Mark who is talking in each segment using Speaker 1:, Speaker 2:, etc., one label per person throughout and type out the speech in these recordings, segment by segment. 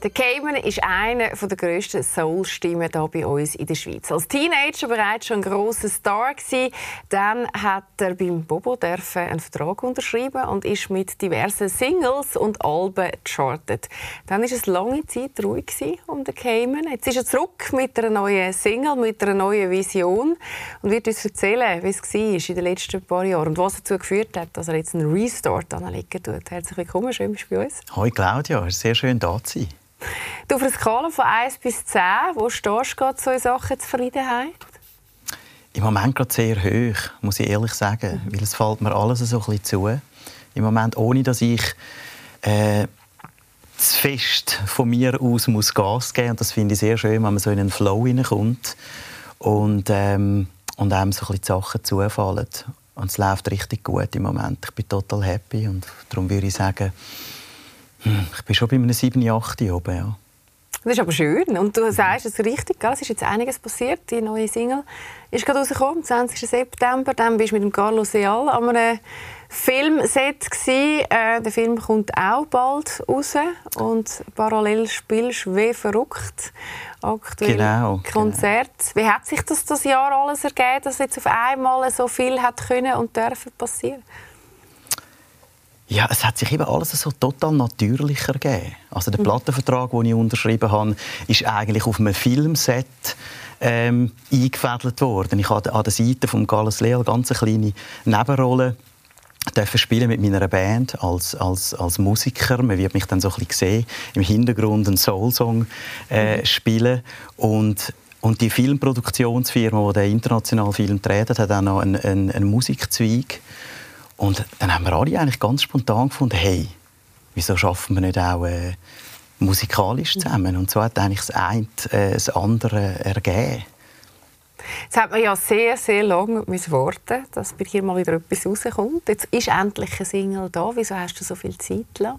Speaker 1: Der Cayman ist eine der grössten Soul-Stimmen hier bei uns in der Schweiz. Als Teenager bereits schon ein grosser Star gewesen. Dann hat er beim Bobo einen Vertrag unterschrieben und ist mit diversen Singles und Alben chartet. Dann war es lange Zeit ruhig um den Cayman. Jetzt ist er zurück mit einer neuen Single, mit einer neuen Vision und wird uns erzählen, wie es war in den letzten paar Jahren und was dazu geführt hat, dass er jetzt einen Restart anlegen tut. Herzlich willkommen, schön bist du bei uns.
Speaker 2: Hallo Claudia, sehr schön da zu sein.
Speaker 1: Du auf einer Skala von 1 bis 10, wo stehst du so in Sachen Zufriedenheit?
Speaker 2: Im Moment gerade sehr hoch, muss ich ehrlich sagen. Mhm. Weil es fällt mir alles so ein bisschen zu. Im Moment, ohne dass ich äh, zu fest von mir aus muss Gas geben muss. das finde ich sehr schön, wenn man so in einen Flow hineinkommt und, ähm, und einem so ein bisschen die Sachen zufallen. Und es läuft richtig gut im Moment. Ich bin total happy und darum würde ich sagen, hm, ich bin schon bei einem 7, 8 oben, ja.
Speaker 1: Das ist aber schön. Und du sagst es richtig, gell? es ist jetzt einiges passiert. Die neue Single ist gerade rausgekommen, am 20. September. Dann bist du mit dem Carlos Seal an einem Filmset Äh, der Film kommt auch bald raus. Und parallel spielst du wie verrückt aktuell genau, genau. Konzert. Genau. Wie hat sich das das Jahr alles ergeben, dass jetzt auf einmal so viel hat können und dürfen passieren?
Speaker 2: Ja, es hat sich eben alles so total natürlicher gegeben. Also der mhm. Plattenvertrag, den ich unterschrieben habe, ist eigentlich auf einem Filmset ähm, eingefädelt worden. Ich hatte an der Seite von Gallus Leal ganz eine kleine Nebenrolle dürfen spielen mit meiner Band als, als, als Musiker. Man wird mich dann so ein bisschen sehen, im Hintergrund einen Soul-Song äh, mhm. spielen und und die Filmproduktionsfirma, die den internationalen Film dreht, hat auch noch einen, einen, einen Musikzweig. Und dann haben wir alle eigentlich ganz spontan gefunden, hey, wieso schaffen wir nicht auch äh, musikalisch zusammen? Und so hat eigentlich das eine äh, das andere ergeben.
Speaker 1: Jetzt hat man ja sehr, sehr lange warten dass bei dir mal wieder etwas rauskommt. Jetzt ist endlich ein Single da. Wieso hast du so viel Zeit gelassen?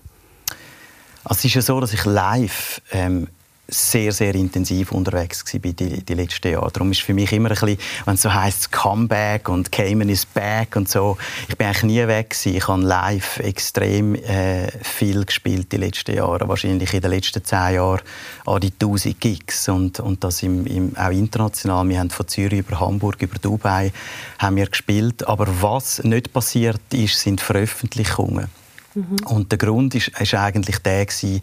Speaker 2: Also es ist ja so, dass ich live ähm, sehr, sehr intensiv unterwegs war die, die letzten Jahre. Darum ist für mich immer ein bisschen, wenn es so heisst, Comeback und Cayman is back und so, ich bin eigentlich nie weg gewesen. Ich habe live extrem äh, viel gespielt die letzten Jahre. Wahrscheinlich in den letzten zehn Jahren an die 1000 Gigs und, und das im, im, auch international. Wir haben von Zürich über Hamburg, über Dubai haben wir gespielt. Aber was nicht passiert ist, sind Veröffentlichungen. Mhm. Und der Grund ist, ist eigentlich der gewesen,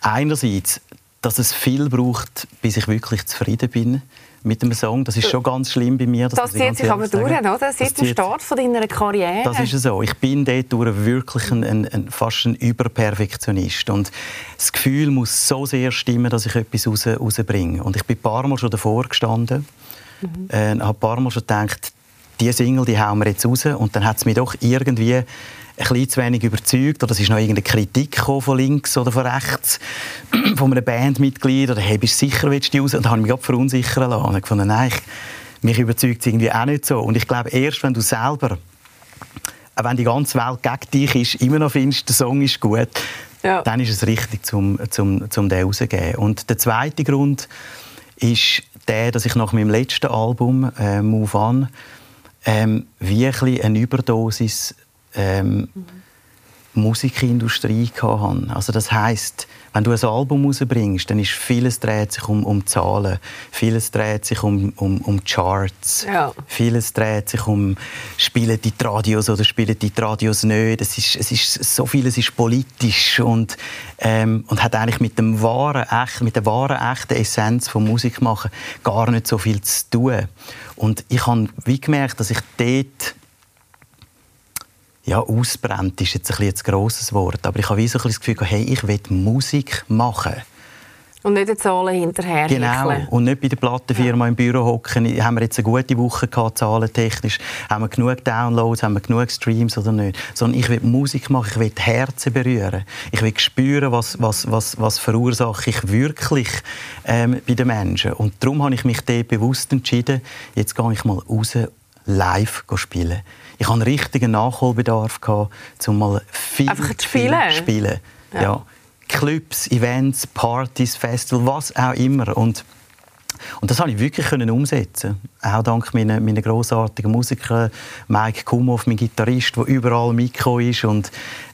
Speaker 2: einerseits dass es viel braucht, bis ich wirklich zufrieden bin mit dem Song. Das ist schon ganz schlimm bei mir.
Speaker 1: Das zieht sich aber durch, oder? Seit dem Start von deiner Karriere.
Speaker 2: Das ist so. Ich bin dort wirklich ein, ein, ein, fast ein Überperfektionist. Und das Gefühl muss so sehr stimmen, dass ich etwas raus, rausbringe. Und ich bin ein paar Mal schon davor gestanden. Mhm. Äh, habe ein paar Mal schon gedacht, diese Single die hauen wir jetzt raus. Und dann hat es mich doch irgendwie ein bisschen zu wenig überzeugt oder es ist noch irgendeine Kritik von links oder von rechts von einem Bandmitglied oder hey, bist du sicher, willst du die raus? Und dann habe ich mich gerade verunsichern lassen. Und ich gefunden, nein, ich, mich überzeugt es irgendwie auch nicht so. Und ich glaube, erst wenn du selber, auch wenn die ganze Welt gegen dich ist, immer noch findest, der Song ist gut, ja. dann ist es richtig, zum, zum, zum den rauszugeben. Und der zweite Grund ist der, dass ich nach meinem letzten Album, äh, Move On, ähm, wirklich eine Überdosis ähm, mhm. Musikindustrie hatte. Also das heißt, wenn du ein Album rausbringst, dann ist vieles dreht sich um, um Zahlen, vieles dreht sich um, um, um Charts, ja. vieles dreht sich um spielen die Radios oder spielen die Radios nicht. Es ist, es ist so vieles ist politisch und ähm, und hat eigentlich mit dem wahren, echt, mit der wahren echten Essenz von Musik machen gar nicht so viel zu tun. Und ich habe wie gemerkt, dass ich dort ja, ausbrennt ist jetzt ein, ein grosses Wort, aber ich habe so ein das Gefühl, hey, ich will Musik machen.
Speaker 1: Und nicht die Zahlen hinterher.
Speaker 2: Genau. Und nicht bei der Plattenfirma ja. im Büro hocken. Haben wir jetzt eine gute Woche gehabt, zahlentechnisch? Haben wir genug Downloads? Haben wir genug Streams oder nicht? Sondern ich will Musik machen. Ich will die Herzen berühren. Ich will spüren, was, was, was, was verursache ich wirklich ähm, bei den Menschen. Und darum habe ich mich dort bewusst entschieden, jetzt gehe ich mal raus live spielen. Ich hatte einen richtigen Nachholbedarf, um mal viel
Speaker 1: Einfach zu spielen?
Speaker 2: spielen. Ja. ja. Clubs, Events, Partys, Festivals, was auch immer. Und und das konnte ich wirklich können umsetzen. Auch dank meiner, meiner grossartigen Musiker, Mike Kumhoff, mein Gitarrist, der überall Mikro ist und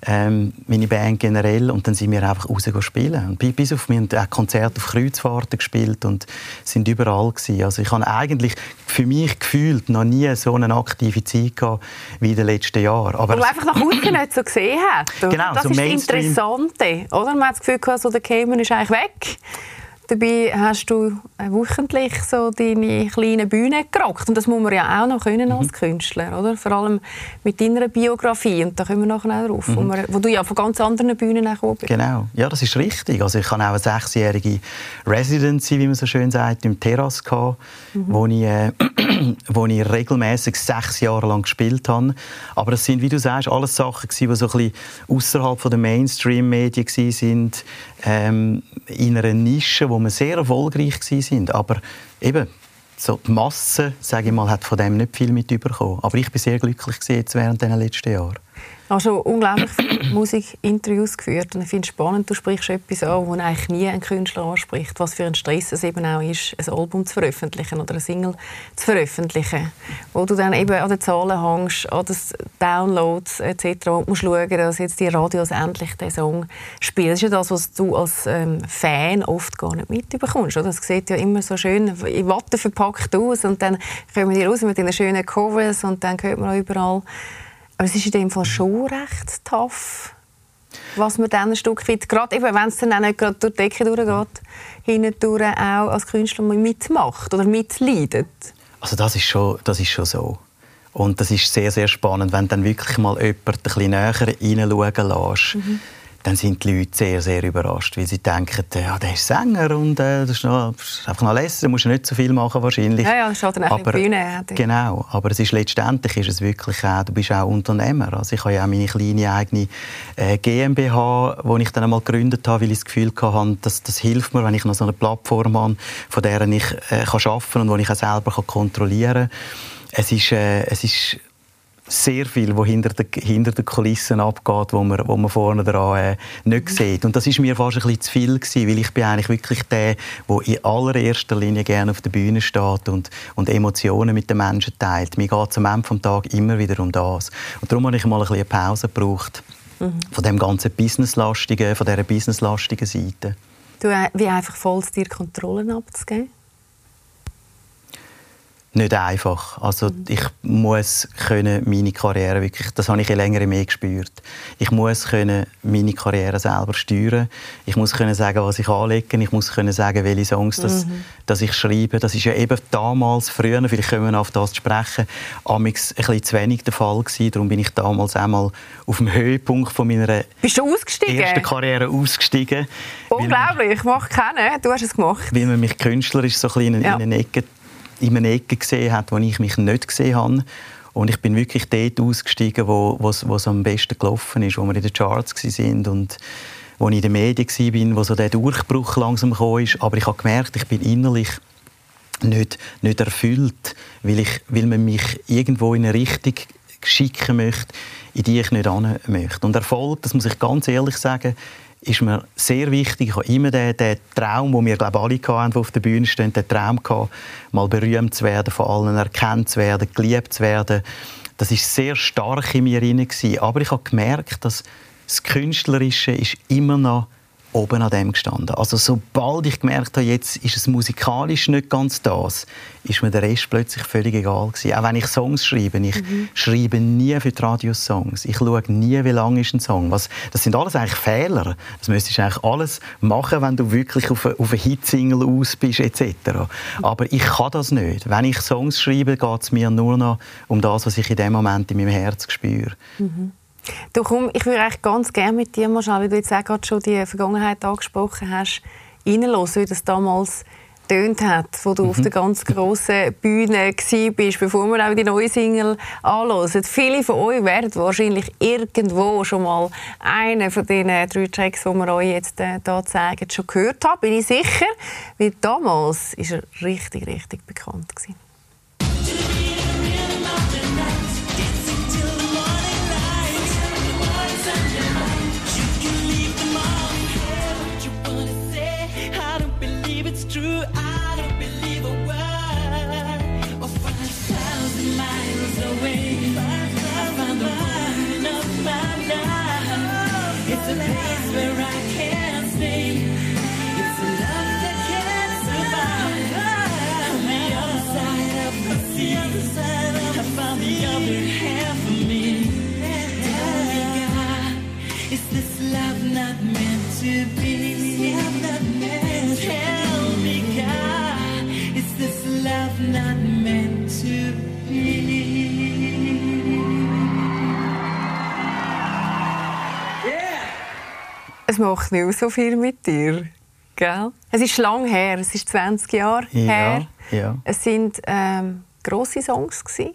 Speaker 2: ähm, meine Band generell. Und dann sind wir einfach raus spielen. Und bis auf wir haben auch Konzerte auf Kreuzfahrten gespielt und sind überall gewesen. Also ich habe eigentlich für mich gefühlt noch nie so eine aktive Zeit gehabt wie in den letzten Jahren.
Speaker 1: Aber man einfach nach außen nicht so gesehen hat.
Speaker 2: Genau,
Speaker 1: das
Speaker 2: so
Speaker 1: ist das Interessante, oder? Man hat das Gefühl, so der Cayman ist eigentlich weg. Dabei hast du äh, wöchentlich so deine kleinen Bühnen gerockt. Und das muss man ja auch noch können als mhm. Künstler, oder? Vor allem mit deiner Biografie. Und da kommen wir nachher auch drauf, mhm. wo, wir, wo, du ja von ganz anderen Bühnen gekommen bist.
Speaker 2: Genau, ja, das ist richtig. Also ich hatte auch eine sechsjährige Residency, wie man so schön sagt, im Terrasse gehabt, mhm. wo ich, äh, wo ich regelmäßig sechs Jahre lang gespielt habe. Aber das sind, wie du sagst, alles Sachen die so ein bisschen außerhalb der Mainstream-Medien sind, ähm, in einer Nische, wo wir sehr erfolgreich sind. Aber eben, so die Masse, sage ich mal, hat von dem nicht viel mitbekommen. Aber ich bin sehr glücklich jetzt während den letzten Jahren.
Speaker 1: Du hast schon unglaublich viele Musikinterviews geführt und ich finde es spannend, du sprichst etwas an, wo eigentlich nie ein Künstler anspricht, was für ein Stress es eben auch ist, ein Album zu veröffentlichen oder eine Single zu veröffentlichen, wo du dann eben an den Zahlen hängst, an den Downloads etc. und musst schauen, dass jetzt die Radios endlich den Song spielen. Das ist ja das, was du als ähm, Fan oft gar nicht mitbekommst. Oder? Das sieht ja immer so schön in Watte verpackt aus und dann kommen die raus mit den schönen Covers und dann hört man auch überall aber es ist in dem Fall schon recht tough, was man dann ein Stück weit, gerade wenn es dann auch nicht gerade durch die Decke durchgeht, hindurch auch als Künstler mitmacht oder mitleidet.
Speaker 2: Also das ist schon, das ist schon so. Und das ist sehr, sehr spannend, wenn dann wirklich mal jemand ein bisschen näher reinschauen lässt. Mhm dann sind die Leute sehr, sehr überrascht, weil sie denken, ja, der ist Sänger und äh, das, ist noch, ist einfach noch lesen, da musst du nicht so viel machen wahrscheinlich.
Speaker 1: Ja, ja, das schaut dann aber, Bühne.
Speaker 2: Genau, aber es ist letztendlich ist es wirklich auch, du bist auch Unternehmer. Also ich habe ja auch meine kleine eigene äh, GmbH, die ich dann einmal gegründet habe, weil ich das Gefühl hatte, dass das hilft mir, wenn ich noch so eine Plattform habe, von der ich äh, kann arbeiten kann und die ich auch selber kann kontrollieren kann. Es ist, äh, es ist sehr viel, was hinter den, hinter den Kulissen abgeht, wo man, wo man vorne dran äh, nicht sieht. Und das ist mir fast ein bisschen zu viel gewesen, weil ich bin eigentlich wirklich der, der in allererster Linie gerne auf der Bühne steht und, und Emotionen mit den Menschen teilt. Mir geht es am Ende des Tages immer wieder um das. Und darum habe ich mal ein bisschen eine Pause gebraucht mhm. von dem ganzen Businesslastigen, von dieser businesslastigen Seite.
Speaker 1: Du, äh, wie einfach voll dir Kontrollen abzugeben?
Speaker 2: Nicht einfach. Also mhm. ich muss können meine Karriere wirklich, das habe ich länger mehr gespürt. Ich muss können meine Karriere selber steuern. Ich muss können sagen, was ich anlege. Ich muss können sagen, welche Songs das, mhm. dass ich schreibe. Das ist ja eben damals, früher, vielleicht können wir auf das sprechen, amix ein bisschen zu wenig der Fall gewesen. Darum bin ich damals einmal auf dem Höhepunkt von meiner
Speaker 1: Bist du ausgestiegen?
Speaker 2: ersten Karriere ausgestiegen.
Speaker 1: Unglaublich, ich mache keinen. Du hast es gemacht.
Speaker 2: Weil man mich künstlerisch so ein bisschen in, ja. in eine Ecke in einer Ecke gesehen hat, wo ich mich nicht gesehen habe. Und ich bin wirklich dort ausgestiegen, wo es am besten gelaufen ist, wo wir in den Charts waren und wo ich in den Medien war, wo so der Durchbruch langsam gekommen ist. Aber ich habe gemerkt, ich bin innerlich nicht, nicht erfüllt, weil, ich, weil man mich irgendwo in eine Richtung schicken möchte, in die ich nicht hin möchte. Und Erfolg, das muss ich ganz ehrlich sagen, ist mir sehr wichtig. Ich habe immer den, den Traum, den wir glaube alle hatten, die auf der Bühne stehen, den Traum gehabt, mal berühmt zu werden, von allen erkannt zu werden, geliebt zu werden. Das ist sehr stark in mir hinein. Aber ich habe gemerkt, dass das Künstlerische ist immer noch oben an dem gestanden. Also sobald ich gemerkt habe, jetzt ist es musikalisch nicht ganz das, ist mir der Rest plötzlich völlig egal gewesen. Auch wenn ich Songs schreibe, ich mhm. schreibe nie für die Radiosongs. Ich schaue nie, wie lang ist ein Song. Was, das sind alles eigentlich Fehler. Das müsstest du eigentlich alles machen, wenn du wirklich auf eine, auf eine Hitsingle aus bist etc. Aber ich kann das nicht. Wenn ich Songs schreibe, geht es mir nur noch um das, was ich in dem Moment in meinem Herz spüre. Mhm.
Speaker 1: Du, komm, ich würde eigentlich ganz gerne mit dir mal schauen, weil du jetzt auch gerade schon die Vergangenheit angesprochen hast, reinhören, wie das damals tönt hat, wo du mhm. auf der ganz grossen Bühne bist, bevor wir auch die neue Single anhören. Viele von euch werden wahrscheinlich irgendwo schon mal einen von den drei Tracks, die wir euch jetzt hier äh, zeigen, schon gehört haben, bin ich sicher. Weil damals war er richtig, richtig bekannt. Gewesen. where Es macht nicht so viel mit dir. Gell? Es ist lang her, es ist 20 Jahre
Speaker 2: ja,
Speaker 1: her.
Speaker 2: Ja.
Speaker 1: Es sind ähm, grosse Songs gewesen.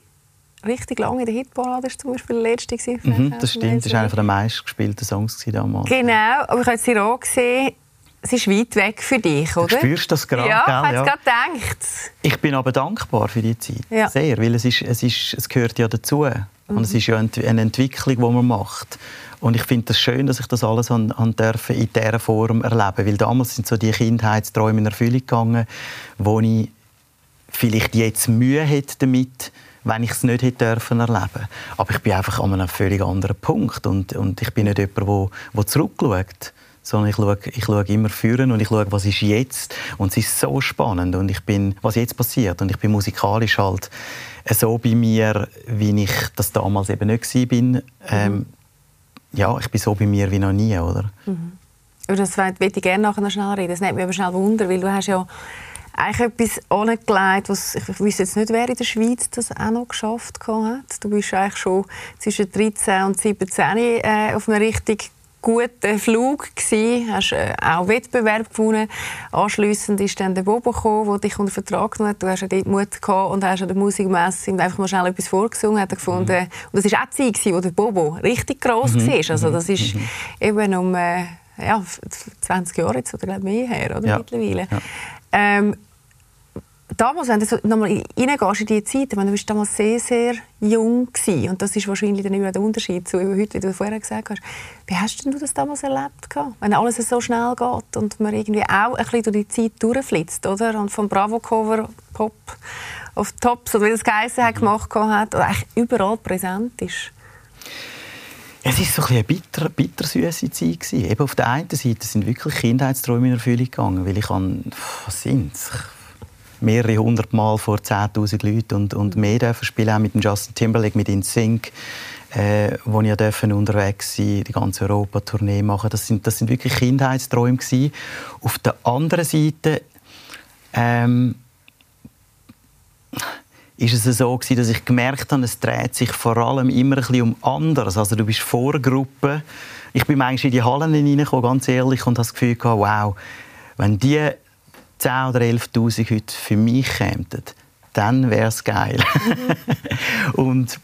Speaker 1: Richtig lange in der Hitparade war zum Beispiel der letzte.
Speaker 2: Mhm, das stimmt, das war einer der meistgespielten Songs damals.
Speaker 1: Genau, aber ich habe jetzt auch gesehen, es ist weit weg für dich, oder? Du
Speaker 2: spürst das gerade,
Speaker 1: Ja,
Speaker 2: gell?
Speaker 1: ich habe es gerade gedacht.
Speaker 2: Ich bin aber dankbar für die Zeit.
Speaker 1: Ja.
Speaker 2: Sehr, weil es, ist, es, ist, es gehört ja dazu. Mhm. Und es ist ja eine Entwicklung, die man macht. Und ich finde es das schön, dass ich das alles an, an dürfen in dieser Form erleben Weil damals sind so die Kindheitsträume in Erfüllung gegangen, wo ich vielleicht jetzt Mühe hätte damit, wenn ich es nicht hätte dürfen erleben. Aber ich bin einfach an einem völlig anderen Punkt. Und, und ich bin nicht jemand, der zurückschaut sondern ich schaue, ich schaue immer führen und ich schaue, was ist jetzt. Und es ist so spannend und ich bin, was jetzt passiert. Und ich bin musikalisch halt so bei mir, wie ich das damals eben nicht war. Bin. Ähm, mhm. ja, ich bin so bei mir wie noch nie, oder?
Speaker 1: Mhm. Über das würde ich gerne nachher noch schnell reden. Das nimmt mich aber schnell Wunder, weil du hast ja eigentlich etwas angelegt, was ich weiß jetzt nicht, wer in der Schweiz das auch noch geschafft hat. Du bist eigentlich schon zwischen 13 und 17 äh, auf einem richtig guter Flug gsi, hast äh, auch Wettbewerb gewonnen. Anschliessend ist dann der Bobo gekommen, der dich unter Vertrag genommen hat. Du hast ja dort Mut gehabt und hast an der Musikmesse einfach mal schnell etwas vorgesungen. Hat er gefunden. Mhm. Und das war auch die Zeit, wo der Bobo richtig gross mhm. war. Also das ist mhm. eben um äh, ja, 20 Jahre jetzt oder mehr her, oder ja. mittlerweile. Ja. Ähm, damals, wenn du nochmal reingehst in diese Zeit, du bist damals sehr, sehr jung gewesen, und das ist wahrscheinlich dann immer der Unterschied zu heute, wie du vorher gesagt hast. Wie hast du das damals erlebt, wenn alles so schnell geht und man irgendwie auch ein bisschen durch die Zeit durchflitzt, oder? Und vom Bravo-Cover Pop auf Tops, oder wie das geheißen hat, gemacht hat, oder eigentlich überall präsent ist?
Speaker 2: Es war so ein eine bitter, bittersüße Zeit. Gewesen. Eben auf der einen Seite sind wirklich Kindheitsträume in Erfüllung gegangen, weil ich an, was sind mehrere hundert Mal vor 10'000 Leuten und, und mehr dürfen spielen, auch mit dem Justin Timberlake, mit InSync, äh, wo ich dürfen unterwegs sein, die ganze Europa-Tournee machen. Das sind, das sind wirklich Kindheitsträume gewesen. Auf der anderen Seite ähm, ist es so gewesen, dass ich gemerkt habe, es dreht sich vor allem immer ein bisschen um anderes. Also du bist Vorgruppe. Ich bin manchmal in die Hallen hineingekommen, ganz ehrlich, und habe das Gefühl gehabt, wow, wenn die 10.000 oder 11.000 heute für mich kämen, dann wäre es geil. Mhm. und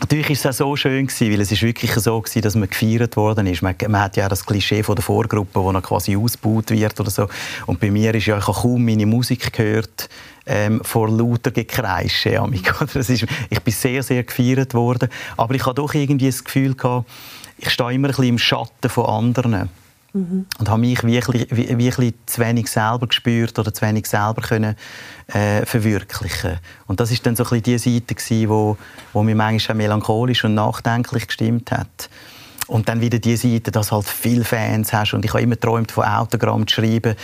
Speaker 2: Natürlich war es auch so schön gewesen, weil es ist wirklich so gewesen, dass man gefeiert worden ist. Man, man, hat ja das Klischee von der Vorgruppe, wo man quasi ausgebaut wird oder so. Und bei mir ist ja, ich habe kaum meine Musik gehört ähm, vor lauter Gekreische. Das ist, ich bin sehr, sehr gefeiert worden. Aber ich habe doch irgendwie das Gefühl gehabt, ich stehe immer ein bisschen im Schatten von anderen. Mhm. Und habe mich wirklich, wirklich zu wenig selber gespürt oder zu wenig selber können, äh, verwirklichen Und das ist dann so ein die Seite, gewesen, wo, wo mich manchmal melancholisch und nachdenklich gestimmt hat. Und dann wieder die Seite, dass halt viele Fans hast. Und ich habe immer geträumt, von Autogramm zu schreiben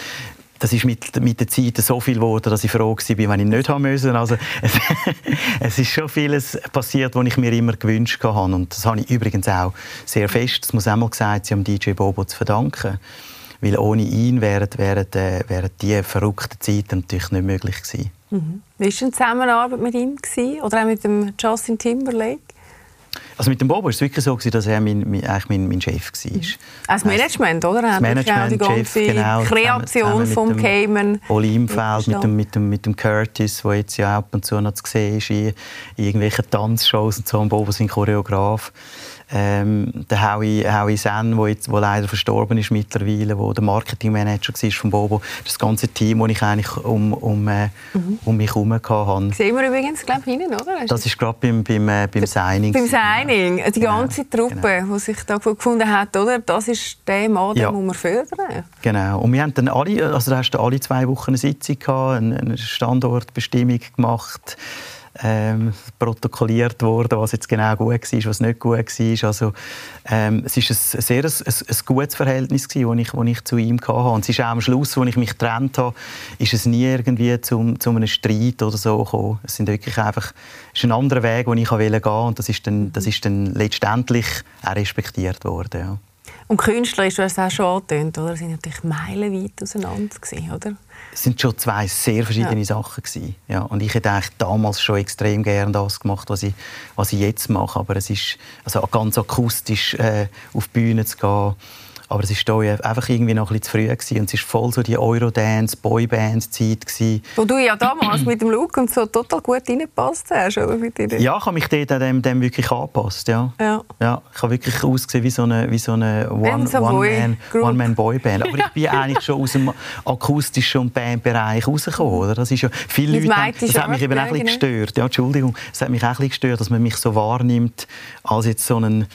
Speaker 2: das ist mit, mit der Zeit so viel geworden, dass ich froh war, wenn ich nicht haben müssen. Also, es, es ist schon vieles passiert, was ich mir immer gewünscht habe. Und das habe ich übrigens auch sehr fest, das muss auch mal gesagt sein, am DJ Bobo zu verdanken. Weil ohne ihn wären, wären, äh, wären diese verrückten Zeiten natürlich nicht möglich gewesen.
Speaker 1: Mhm. Wie war die Zusammenarbeit mit ihm? Gewesen? Oder auch mit dem Justin Timberlake?
Speaker 2: Also mit dem Bobo war es wirklich so, dass er mein, mein, eigentlich mein, mein Chef war. Mhm.
Speaker 1: Als Management, oder?
Speaker 2: Das Management, die ganze
Speaker 1: Chef, genau, Kreation vom Cayman.
Speaker 2: Oli Imfeld, mit dem, mit, dem, mit dem Curtis, der jetzt ja ab und zu noch zu sehen ist in, irgendwelchen Tanzshows und so. Und Bobo ist Choreograf. Ähm, der Howie, Howie Sen, der jetzt, wo leider verstorben ist mittlerweile, wo der Marketingmanager war von Bobo. Das ganze Team, das ich eigentlich um, um, äh, mhm. um mich herum hatte.
Speaker 1: Sehen wir übrigens, glaube ich, oder?
Speaker 2: Das ist gerade beim, beim, äh, beim Signing.
Speaker 1: Beim Signing. Die ganze genau. Truppe, genau. die sich da gefunden hat, oder? Das ist der Mann, den ja. muss man fördern.
Speaker 2: Genau. Und wir haben dann alle, also da hast du alle zwei Wochen eine Sitzung gehabt, eine Standortbestimmung gemacht ähm, protokolliert worden, was jetzt genau gut war, was nicht gut war. Also, ähm, es war ein sehr ein, ein, gutes Verhältnis, das ich, ich zu ihm hatte. Und es ist auch am Schluss, als ich mich getrennt habe, ist es nie irgendwie zu, zu einem Streit oder so gekommen. Es sind wirklich einfach, es ist ein anderer Weg, den ich gehen wollte und das ist dann, das ist dann letztendlich auch respektiert worden. Ja.
Speaker 1: Und Künstler, du hast es auch schon angetönt, oder? sind natürlich meilenweit auseinander gewesen, oder?
Speaker 2: Es sind schon zwei sehr verschiedene ja. Sachen gewesen. Ja, und ich hätte eigentlich damals schon extrem gerne das gemacht, was ich, was ich jetzt mache. Aber es ist also ganz akustisch äh, auf die Bühne zu gehen Aber es war hier einfach irgendwie noch ein bisschen zu früh gewesen. und es war voll so die Eurodance, Boyband-Zeit
Speaker 1: Wo du ja damals mit dem Look und so total gut reingepasst hast, oder? Mit
Speaker 2: ja, ich habe mich dort dem, dem wirklich angepasst, ja. ja. ja. Ich habe wirklich ausgesehen wie so eine, wie so eine One-Man-Boy-Band. One Aber ich bin eigentlich schon aus dem akustischen und Bandbereich rausgekommen, oder? Das ist ja, viele Leute haben, das hat mich eben auch ein bisschen gestört. Ja, Entschuldigung, es hat mich auch ein bisschen gestört, dass man mich so wahrnimmt als jetzt so einen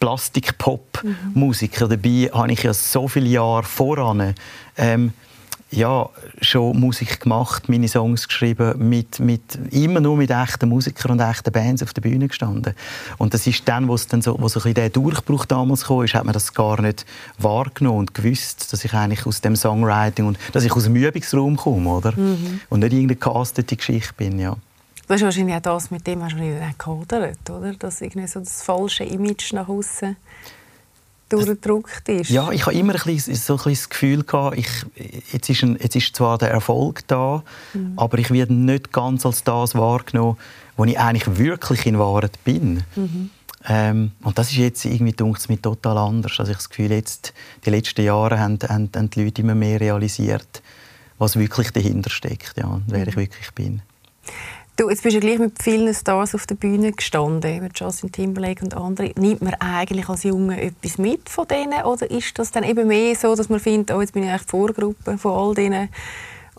Speaker 2: Plastik-Pop-Musiker. Mhm. Dabei habe ich ja so viele Jahre voran ähm, ja, schon Musik gemacht, meine Songs geschrieben, mit, mit, immer nur mit echten Musikern und echten Bands auf der Bühne gestanden. Und das ist dann, wo es dann so, wo so ein der Durchbruch damals kam, ist, hat man das gar nicht wahrgenommen und gewusst, dass ich eigentlich aus dem Songwriting und dass ich aus dem Übungsraum komme, oder? Mhm. Und nicht irgendeine castete Geschichte bin, ja.
Speaker 1: Das ist wahrscheinlich auch das, mit dem hast du gehadert, oder? Dass irgendwie so das falsche Image nach außen durchgedrückt ist.
Speaker 2: Ja, ich habe immer ein bisschen, so ein bisschen das Gefühl gehabt, ich, jetzt, ist ein, jetzt ist zwar der Erfolg da, mhm. aber ich werde nicht ganz als das wahrgenommen, wo ich eigentlich wirklich in Wahrheit bin. Mhm. Ähm, und das ist jetzt irgendwie dunkt mir total anders. Also ich das Gefühl, jetzt die letzten Jahre haben, haben, haben die Leute immer mehr realisiert, was wirklich dahinter steckt, ja, wer mhm. ich wirklich bin.
Speaker 1: Du, jetzt bist du gleich mit vielen Stars auf der Bühne gestanden, mit Justin Timberlake und anderen. Nimmt man eigentlich als Junge etwas mit von denen oder ist das dann eben mehr so, dass man findet, oh, jetzt bin ich eigentlich die Vorgruppe von all denen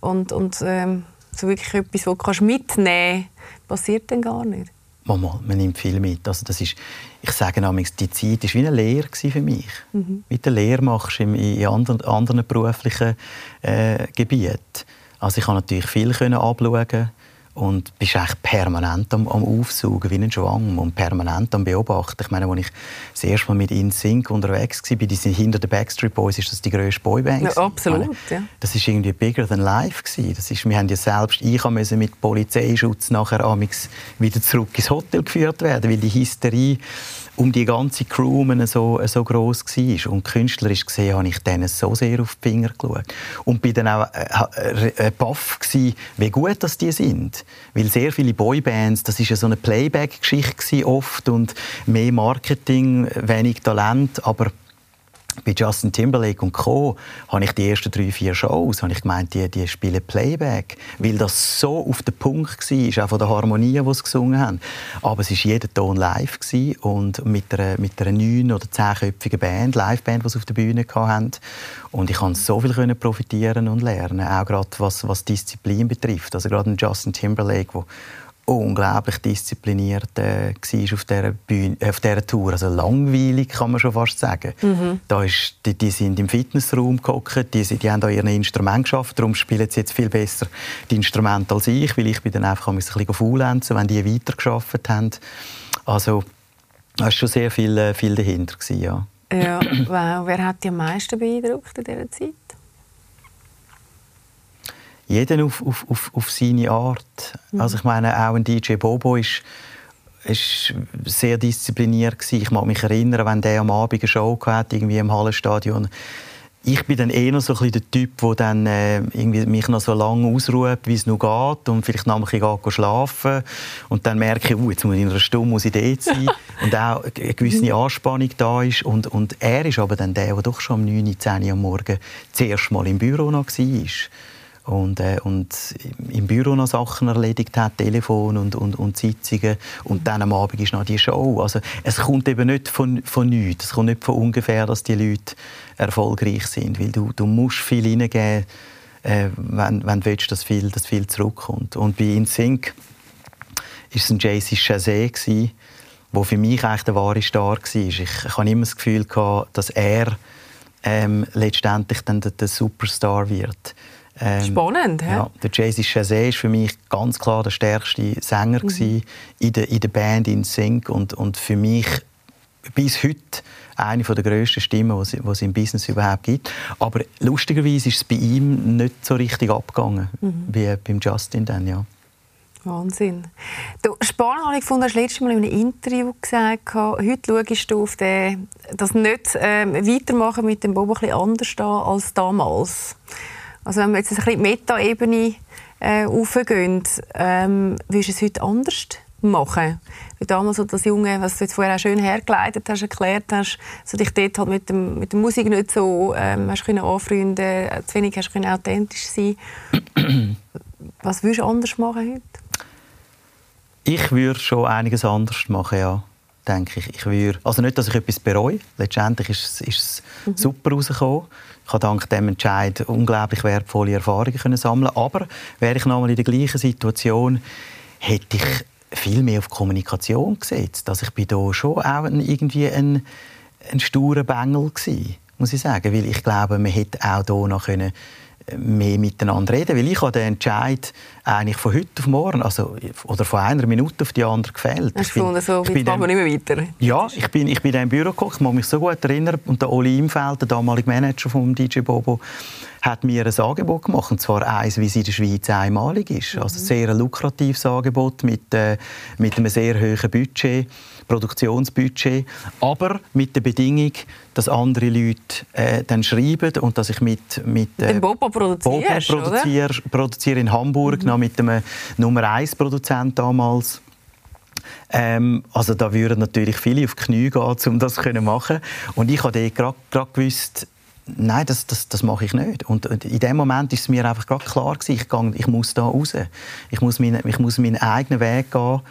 Speaker 1: und, und ähm, so wirklich etwas, was du mitnehmen kannst, passiert dann gar nicht?
Speaker 2: Mama, man nimmt viel mit. Also das ist, ich sage nämlich, die Zeit war wie eine Lehre für mich. Mhm. Wie du eine Lehre machst in, in anderen, anderen beruflichen äh, Gebieten. Also ich konnte natürlich viel abschauen und bist eigentlich permanent am, am Aufsaugen, wie ein Schwang und permanent am Beobachten. Ich meine, als ich das erste Mal mit ihnen Sync unterwegs war, die sind hinter den Backstreet Boys, ist das die grösste Boyband.
Speaker 1: Ja, absolut, meine, ja.
Speaker 2: Das ist irgendwie bigger than life gewesen. Das ist, wir haben ja selbst, ich musste mit Polizeischutz nachher wieder zurück ins Hotel geführt werden, weil die Hysterie um die ganze Crew so, so gross war. Und künstlerisch gesehen habe ich denen so sehr auf die Finger geschaut. Und bin dann auch äh, äh, baff gewesen, wie gut das die sind. Weil sehr viele Boybands, das ist ja so eine Playback-Geschichte oft und mehr Marketing, wenig Talent, aber bei Justin Timberlake und Co. habe ich die ersten drei, vier Shows habe ich gemeint, die, die spielen Playback, weil das so auf den Punkt war, auch von der Harmonie, die sie gesungen haben. Aber es war jeder Ton live und mit einer, mit einer neun- oder zehnköpfigen Band, Liveband, die sie auf der Bühne hatten. Und ich konnte so viel profitieren und lernen, auch gerade was, was Disziplin betrifft. Also gerade Justin Timberlake, der unglaublich diszipliniert äh, war auf dieser, Bühne, äh, auf dieser Tour. Also langweilig, kann man schon fast sagen. Mhm. Da ist, die, die sind im Fitnessraum gehockt, die, die haben da ihr Instrument geschafft, darum spielen sie jetzt viel besser die Instrumente als ich, weil ich bin dann einfach ein bisschen faulenzen, wenn die weiter geschafft haben. Also, da war schon sehr viel, äh, viel dahinter. Gewesen, ja.
Speaker 1: ja, wow. Wer hat dich am meisten beeindruckt in dieser Zeit?
Speaker 2: Jeder auf, auf, auf, auf seine Art. Mhm. Also ich meine, auch ein DJ Bobo ist, ist sehr diszipliniert gewesen. Ich mag mich erinnern, wenn der am Abend eine Show hatte, irgendwie im Hallenstadion. Ich bin dann eher so ein der Typ, der dann äh, irgendwie mich noch so lange ausruht, wie es noch geht und vielleicht noch ein bisschen schlafen und dann merke ich, uh, jetzt muss ich in einer Stunde muss ich dort sein und auch eine gewisse Anspannung da ist und, und er ist aber dann der, der doch schon um 9, 10 Uhr am Morgen zuerst mal im Büro noch war und, äh, und im Büro noch Sachen erledigt hat, Telefon und, und, und Sitzungen und dann am Abend ist noch die Show. Also es kommt eben nicht von, von nichts, es kommt nicht von ungefähr, dass die Leute erfolgreich sind, weil du, du musst viel hineingeben, äh, wenn, wenn du willst, dass viel, dass viel zurückkommt. Und bei InSync war es ein JC Chazé, der für mich eigentlich der wahre Star war. Ich, ich hatte immer das Gefühl, gehabt, dass er ähm, letztendlich dann der, der Superstar wird.
Speaker 1: Ähm, Spannend, ja. ja.
Speaker 2: Der Jay-Z Chazé war für mich ganz klar der stärkste Sänger mhm. in, der, in der Band in Sync und, und für mich bis heute eine der grössten Stimmen, die es im Business überhaupt gibt. Aber lustigerweise ist es bei ihm nicht so richtig abgegangen mhm. wie beim Justin dann, ja.
Speaker 1: Wahnsinn. Du, spannend habe ich gefunden, hast du letztes Mal in einem Interview gesagt, heute schaust du auf den, das nicht ähm, weitermachen mit dem Bob ein bisschen anders da als damals. Also wenn wir jetzt ein bisschen die Meta-Ebene äh, aufgehen, ähm, würdest du es heute anders machen? Wie damals so das Junge, was du jetzt vorher auch schön hergeleitet hast, erklärt hast, so dich dort halt mit, dem, mit der Musik nicht so ähm, hast können anfreunden, äh, zu wenig hast können authentisch sein. was würdest du anders machen heute?
Speaker 2: Ich würde schon einiges anders machen, ja denke ich. ich würde, also nicht, dass ich etwas bereue. Letztendlich ist es, ist es mhm. super rausgekommen. Ich habe dank dem Entscheid unglaublich wertvolle Erfahrungen können sammeln. Aber wäre ich nochmal in der gleichen Situation, hätte ich viel mehr auf Kommunikation gesetzt. Also ich bin da schon auch irgendwie ein, ein sturer Bengel gewesen, muss ich sagen, weil ich glaube, man hätte auch hier noch können mehr miteinander reden, weil ich habe den Entscheid eigentlich von heute auf morgen, also oder von einer Minute auf die andere gefällt.
Speaker 1: Hast du gefunden, so, jetzt machen wir nicht mehr weiter?
Speaker 2: Ja, ich bin, ich bin im Büro gekommen, ich kann mich so gut erinnern, und der Oli Imfeld, der damalige Manager vom DJ Bobo, hat mir ein Angebot gemacht, und zwar eins, wie es in der Schweiz einmalig ist. Mhm. Also sehr ein lukratives Angebot mit, äh, mit einem sehr hohen Budget. Produktionsbudget, aber mit der Bedingung, dass andere Leute äh, dann schreiben und dass ich mit mit
Speaker 1: äh, Bobo produzierst,
Speaker 2: Bobo produziere, produziere in Hamburg mhm. noch mit dem Nummer 1 Produzent damals. Ähm, also da würden natürlich viele auf die Knie gehen, um das zu machen. Und ich habe gerade gewusst, nein, das, das, das mache ich nicht. Und in dem Moment ist es mir einfach klar gewesen, ich, gehe, ich muss da raus. Ich muss, meine, ich muss meinen eigenen Weg gehen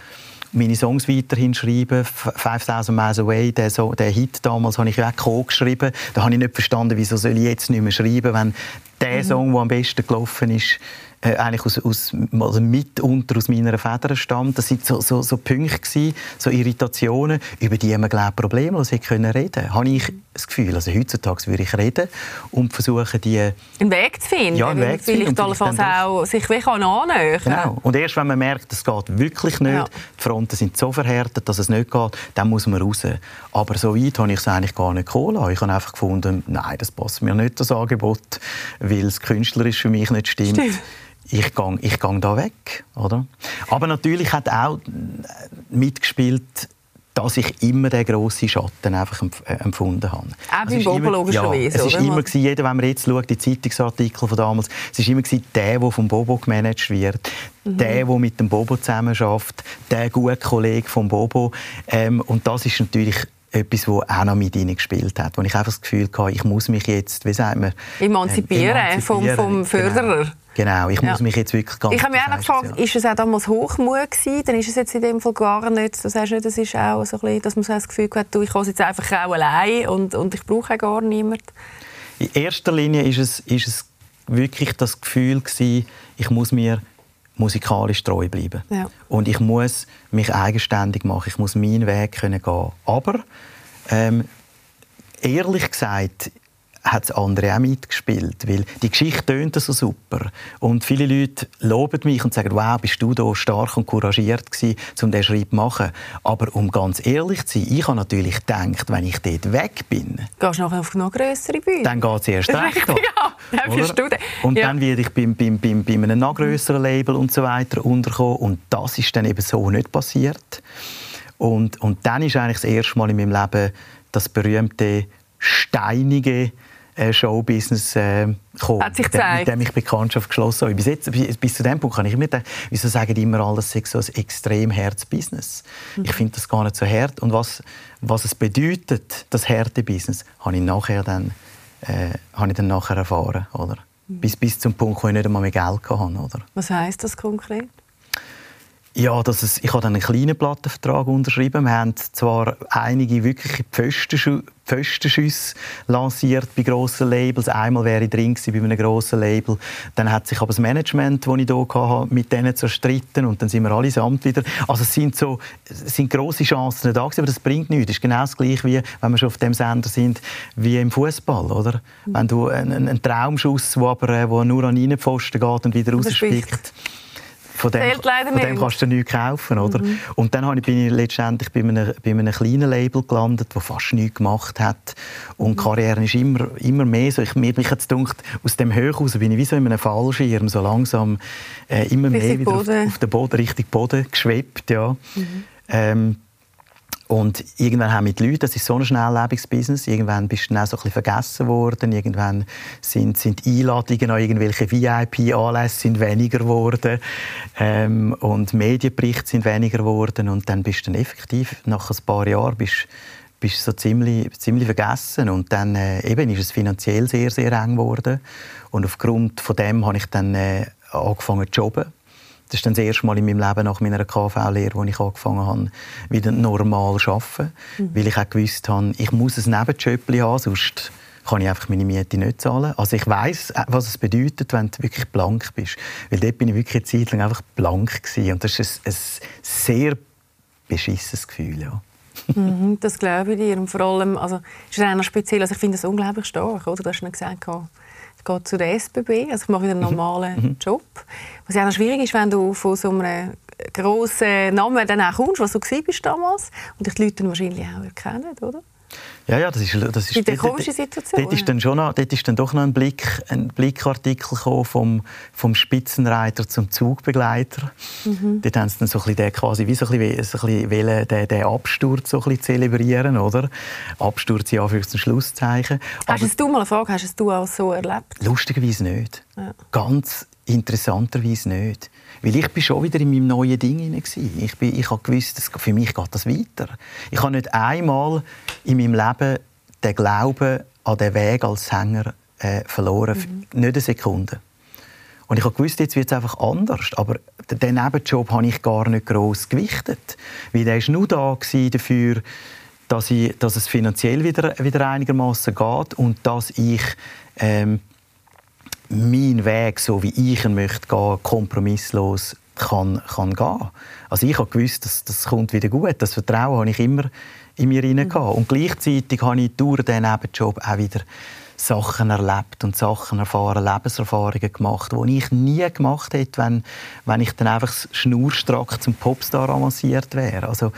Speaker 2: meine Songs weiterhin schreiben. 5000 Miles Away, der, so, der Hit damals, habe ich auch geschrieben. Da habe ich nicht verstanden, wieso soll ich jetzt nicht mehr schreiben, wenn der mhm. Song, der am besten gelaufen ist, äh, eigentlich aus, aus, also mitunter aus meiner Feder stammt. Das waren so, so, so Punkte, gewesen, so Irritationen, über die man glaube problemlos hätte können reden Habe ich das Gefühl. Also heutzutage würde ich reden und versuchen, die...
Speaker 1: Einen Weg zu finden,
Speaker 2: ja, einen Weg zu
Speaker 1: finden, vielleicht allenfalls auch sich wie kann annähern
Speaker 2: Genau. Und erst wenn man merkt, es geht wirklich nicht, ja. die Fronten sind so verhärtet, dass es nicht geht, dann muss man raus. Aber so weit habe ich es eigentlich gar nicht gekommen. Ich habe einfach gefunden, nein, das passt mir nicht, das Angebot, weil es künstlerisch für mich nicht stimmt. stimmt ich gehe ich gang da weg. Oder? Aber natürlich hat auch mitgespielt, dass ich immer den grossen Schatten einfach äh, empfunden habe.
Speaker 1: Auch beim Bobo logischerweise,
Speaker 2: ja, Es war immer, gewesen, jeder, wenn man jetzt schaut, die Zeitungsartikel von damals, es war immer gewesen, der, der vom Bobo gemanagt wird, mhm. der, der mit dem Bobo zusammenarbeitet, der gute Kollege vom Bobo. Ähm, und das ist natürlich etwas, das auch noch mit ihnen gespielt hat. Wo ich einfach das Gefühl hatte, ich muss mich jetzt, wie sagt man...
Speaker 1: Emanzipieren, emanzipieren vom, vom Förderer.
Speaker 2: Genau. Genau, ich ja. muss mich jetzt wirklich ganz
Speaker 1: Ich habe mich auch noch gefragt, ja. ist es auch damals Hochmut gewesen? Dann ist es jetzt in dem Fall gar nicht. Du sagst nicht, das ist auch so ein bisschen, dass man so das Gefühl hat, du, ich kann es jetzt einfach auch allein und, und ich brauche auch gar niemanden.
Speaker 2: In erster Linie ist es, ist es wirklich das Gefühl gewesen, ich muss mir musikalisch treu bleiben. Ja. Und ich muss mich eigenständig machen, ich muss meinen Weg können gehen. Aber ähm, ehrlich gesagt, hat es andere auch mitgespielt, weil die Geschichte tönt so super und viele Leute loben mich und sagen, wow, bist du da stark und couragiert gewesen, um diesen Schritt zu machen. Aber um ganz ehrlich zu sein, ich habe natürlich gedacht, wenn ich dort weg bin...
Speaker 1: Gehst du nachher auf noch grössere Bühne?
Speaker 2: Dann geht es erst recht
Speaker 1: Ja, dann bist du da.
Speaker 2: Und ja. dann werde ich bei, bei, bei, bei einem noch grösseren Label und so weiter unterkommen und das ist dann eben so nicht passiert. Und, und dann ist eigentlich das erste Mal in meinem Leben das berühmte steinige äh, Showbusiness äh, gekommen,
Speaker 1: Hat sich gezeigt.
Speaker 2: mit dem ich Bekanntschaft geschlossen habe. Bis, jetzt, bis, bis zu dem Punkt kann ich mir denken, wieso sagen die immer alles sei so ein extrem Herzbusiness? Mhm. Ich finde das gar nicht so hart. Und was, was es bedeutet, das Härte-Business, habe ich nachher dann, äh, habe ich dann nachher erfahren. Oder? Mhm. Bis, bis zum Punkt, wo ich nicht einmal mehr Geld hatte. Oder?
Speaker 1: Was heisst das konkret?
Speaker 2: Ja, dass es, ich habe dann einen kleinen Plattenvertrag unterschrieben. Wir haben zwar einige wirklich Pfostenschüsse lanciert bei grossen Labels. Einmal wäre ich drin bei einem grossen Label. Dann hat sich aber das Management, das ich hier hatte, mit denen zerstritten und dann sind wir allesamt wieder. Also es sind so, es sind grosse Chancen da gewesen, aber das bringt nichts. Das ist genau das Gleiche, wie wenn wir schon auf dem Sender sind, wie im Fußball, oder? Mhm. Wenn du einen, einen Traumschuss, der aber äh, wo nur an einen Pfosten geht und wieder rausspickt von dem, von dem kannst du nichts kaufen. Oder? Mhm. Und dann bin ich letztendlich bei einem, bei einem kleinen Label gelandet, das fast nichts gemacht hat. Und die Karriere ist immer, immer mehr so. Ich, mir mich jetzt gedacht, aus dem Hochhaus bin ich wie so in einem Fallschirm, so langsam äh, immer mehr wieder auf, auf, den Boden, richtig Boden geschwebt. Ja. Mhm. Ähm, und irgendwann haben wir die Leute, das ist so ein schnelllebiges Business, irgendwann bist du dann auch so ein bisschen vergessen worden, irgendwann sind, sind Einladungen an irgendwelche VIP-Anlässe sind weniger geworden ähm, und Medienberichte sind weniger geworden und dann bist du dann effektiv, nach ein paar Jahren, bist, bist so ziemlich, ziemlich vergessen und dann äh, eben ist es finanziell sehr, sehr eng geworden. Und aufgrund von dem habe ich dann äh, angefangen zu jobben das ist dann das erste Mal in meinem Leben nach meiner KV-Lehre, wo ich angefangen habe, wieder normal zu arbeiten. Mhm. Weil ich auch gewusst habe, ich muss ein Nebenjob haben, sonst kann ich einfach meine Miete nicht zahlen. Also ich weiß, was es bedeutet, wenn du wirklich blank bist. Weil dort bin ich wirklich eine Zeit lang einfach blank gewesen. Und das ist ein, ein sehr beschissenes Gefühl, ja.
Speaker 1: mhm, das glaube ich dir. Und vor allem, also, ist es speziell. Also ich finde das unglaublich stark, oder? Du hast schon gesagt, gehe zu der SBB, also ich mache wieder einen mhm. normalen mhm. Job. Was ja auch schwierig ist, wenn du von so einem grossen Namen dann auch kommst, was du bist damals und dich die Leute dann wahrscheinlich auch erkennen, oder?
Speaker 2: Ja, ja, das ist, das ist
Speaker 1: eine komische Situation.
Speaker 2: Dort ist dann, schon noch, dort ist dann doch noch ein, Blick, ein Blickartikel vom, vom Spitzenreiter zum Zugbegleiter. Mhm. Dort haben sie dann so ein bisschen quasi wie so ein bisschen, so ein bisschen den, den Absturz so ein bisschen zelebrieren, oder? Absturz ja für ein Schlusszeichen.
Speaker 1: Hast Aber, du mal eine Frage, hast du auch so erlebt?
Speaker 2: Lustigerweise nicht. Ja. Ganz interessanterweise nicht. Weil ich bin schon wieder in meinem neuen Ding hinein. Ich, bin, ich habe gewusst, dass für mich geht das weiter. Ich habe nicht einmal in meinem Leben den Glauben an den Weg als Sänger äh, verloren. Mhm. Nicht eine Sekunde. Und ich habe gewusst, jetzt wird es einfach anders. Aber den Nebenjob habe ich gar nicht gross gewichtet. Weil der war nur da dafür, dass, ich, dass es finanziell wieder, wieder einigermaßen geht und dass ich ähm, mein Weg, so wie ich ihn möchte gehen, kompromisslos kann, kann gehen. Also ich habe gewusst, dass das kommt wieder gut. Das Vertrauen habe ich immer in mir hinein mhm. Und gleichzeitig habe ich durch diesen Nebenjob auch wieder Sachen erlebt und Sachen erfahren, Lebenserfahrungen gemacht, die ich nie gemacht hätte, wenn, wenn ich dann einfach schnurstracks zum Popstar avanciert wäre. Also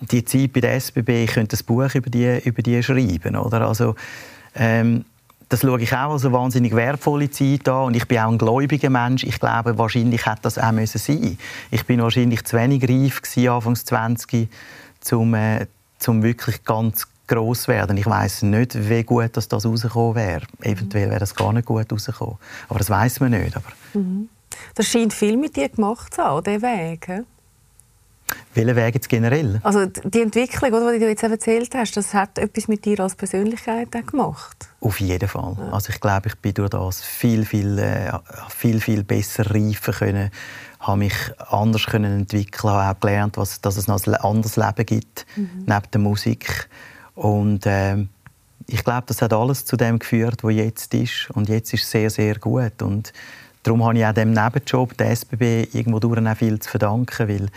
Speaker 2: die Zeit bei der SBB, ich könnte ein Buch über die, über die schreiben, oder? Also ähm, das schaue ich auch als eine wahnsinnig wertvolle Zeit an und ich bin auch ein gläubiger Mensch. Ich glaube, wahrscheinlich hätte das auch müssen sein. Ich bin wahrscheinlich zu wenig reif gewesen, Anfangs 20, um, äh, zum wirklich ganz gross werden. Ich weiß nicht, wie gut das, das rausgekommen wäre. Eventuell wäre das gar nicht gut rausgekommen. Aber das weiß man nicht. Aber
Speaker 1: mhm. Das scheint viel mit dir gemacht zu haben, dieser Weg. He?
Speaker 2: Welchen Weg jetzt generell?
Speaker 1: Also die Entwicklung, oder, die du jetzt erzählt hast, das hat etwas mit dir als Persönlichkeit gemacht?
Speaker 2: Auf jeden Fall. Ja. Also ich glaube, ich bin durch das viel, viel, äh, viel, viel besser reifen können, habe mich anders können entwickeln, habe auch gelernt, was, dass es noch ein anderes Leben gibt mhm. neben der Musik. Und äh, ich glaube, das hat alles zu dem geführt, wo jetzt ist. Und jetzt ist es sehr, sehr gut. Und darum habe ich auch dem Nebenjob der SBB irgendwo durch viel zu verdanken, weil